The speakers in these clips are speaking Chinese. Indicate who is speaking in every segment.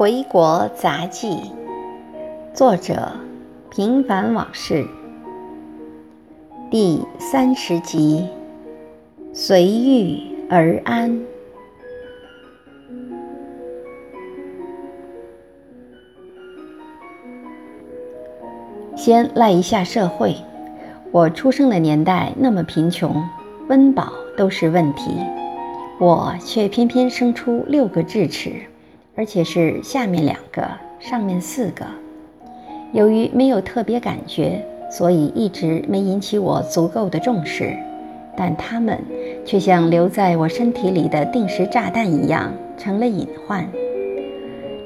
Speaker 1: 回国杂记，作者：平凡往事，第三十集，随遇而安。先赖一下社会，我出生的年代那么贫穷，温饱都是问题，我却偏偏生出六个智齿。而且是下面两个，上面四个。由于没有特别感觉，所以一直没引起我足够的重视。但它们却像留在我身体里的定时炸弹一样，成了隐患。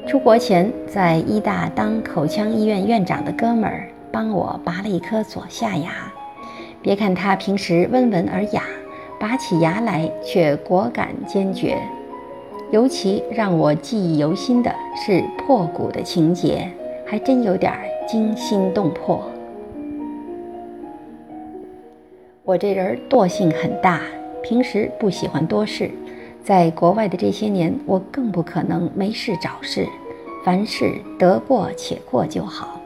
Speaker 1: 出国前，在医大当口腔医院院长的哥们儿帮我拔了一颗左下牙。别看他平时温文尔雅，拔起牙来却果敢坚决。尤其让我记忆犹新的是破骨的情节，还真有点惊心动魄。我这人惰性很大，平时不喜欢多事，在国外的这些年，我更不可能没事找事，凡事得过且过就好。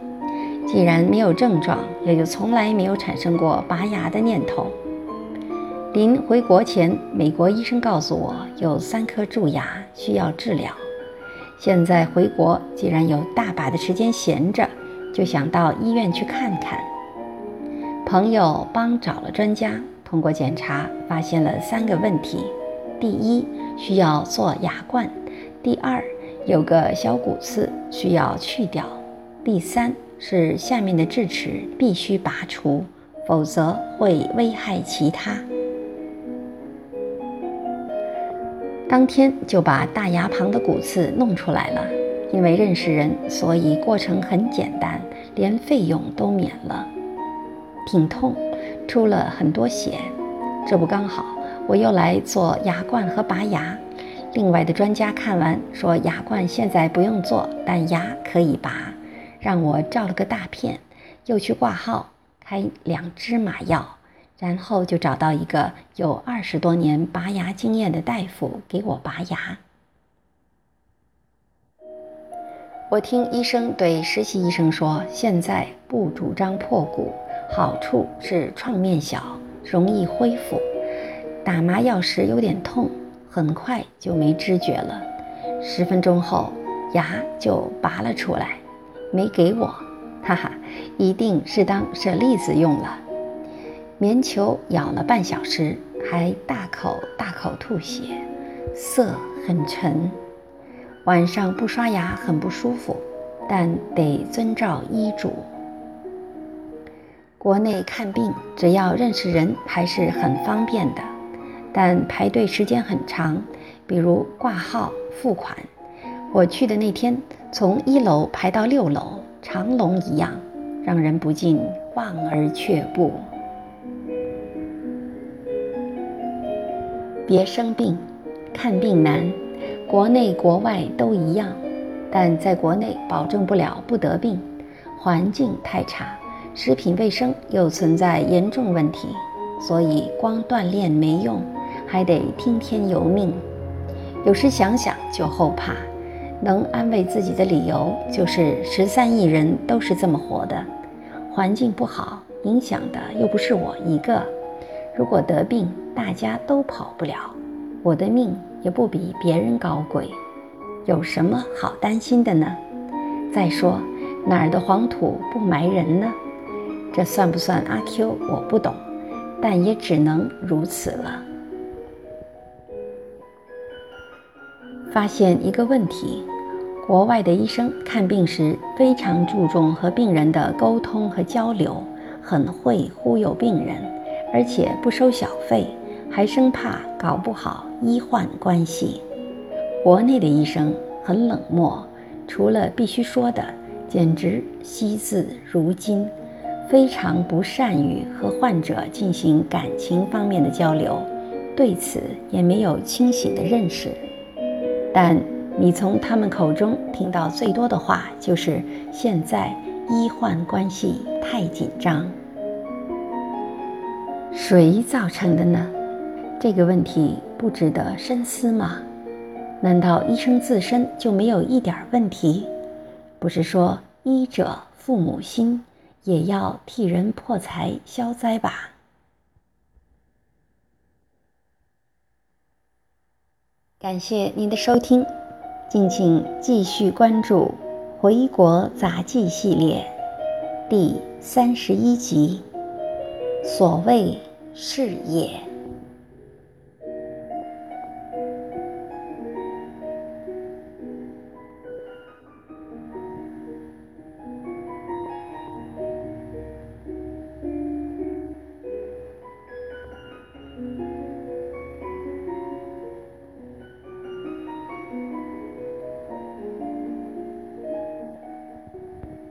Speaker 1: 既然没有症状，也就从来没有产生过拔牙的念头。临回国前，美国医生告诉我有三颗蛀牙需要治疗。现在回国，既然有大把的时间闲着，就想到医院去看看。朋友帮找了专家，通过检查发现了三个问题：第一，需要做牙冠；第二，有个小骨刺需要去掉；第三是下面的智齿必须拔除，否则会危害其他。当天就把大牙旁的骨刺弄出来了，因为认识人，所以过程很简单，连费用都免了。挺痛，出了很多血。这不刚好，我又来做牙冠和拔牙。另外的专家看完说，牙冠现在不用做，但牙可以拔，让我照了个大片，又去挂号开两支麻药。然后就找到一个有二十多年拔牙经验的大夫给我拔牙。我听医生对实习医生说，现在不主张破骨，好处是创面小，容易恢复。打麻药时有点痛，很快就没知觉了。十分钟后牙就拔了出来，没给我，哈哈，一定是当舍利子用了。棉球咬了半小时，还大口大口吐血，色很沉。晚上不刷牙很不舒服，但得遵照医嘱。国内看病只要认识人还是很方便的，但排队时间很长，比如挂号付款。我去的那天，从一楼排到六楼，长龙一样，让人不禁望而却步。别生病，看病难，国内国外都一样，但在国内保证不了不得病，环境太差，食品卫生又存在严重问题，所以光锻炼没用，还得听天由命。有时想想就后怕，能安慰自己的理由就是十三亿人都是这么活的，环境不好，影响的又不是我一个。如果得病，大家都跑不了，我的命也不比别人高贵，有什么好担心的呢？再说，哪儿的黄土不埋人呢？这算不算阿 Q？我不懂，但也只能如此了。发现一个问题：国外的医生看病时非常注重和病人的沟通和交流，很会忽悠病人。而且不收小费，还生怕搞不好医患关系。国内的医生很冷漠，除了必须说的，简直惜字如金，非常不善于和患者进行感情方面的交流，对此也没有清醒的认识。但你从他们口中听到最多的话，就是现在医患关系太紧张。谁造成的呢？这个问题不值得深思吗？难道医生自身就没有一点问题？不是说医者父母心，也要替人破财消灾吧？感谢您的收听，敬请继续关注《回国杂记》系列第三十一集。所谓是也。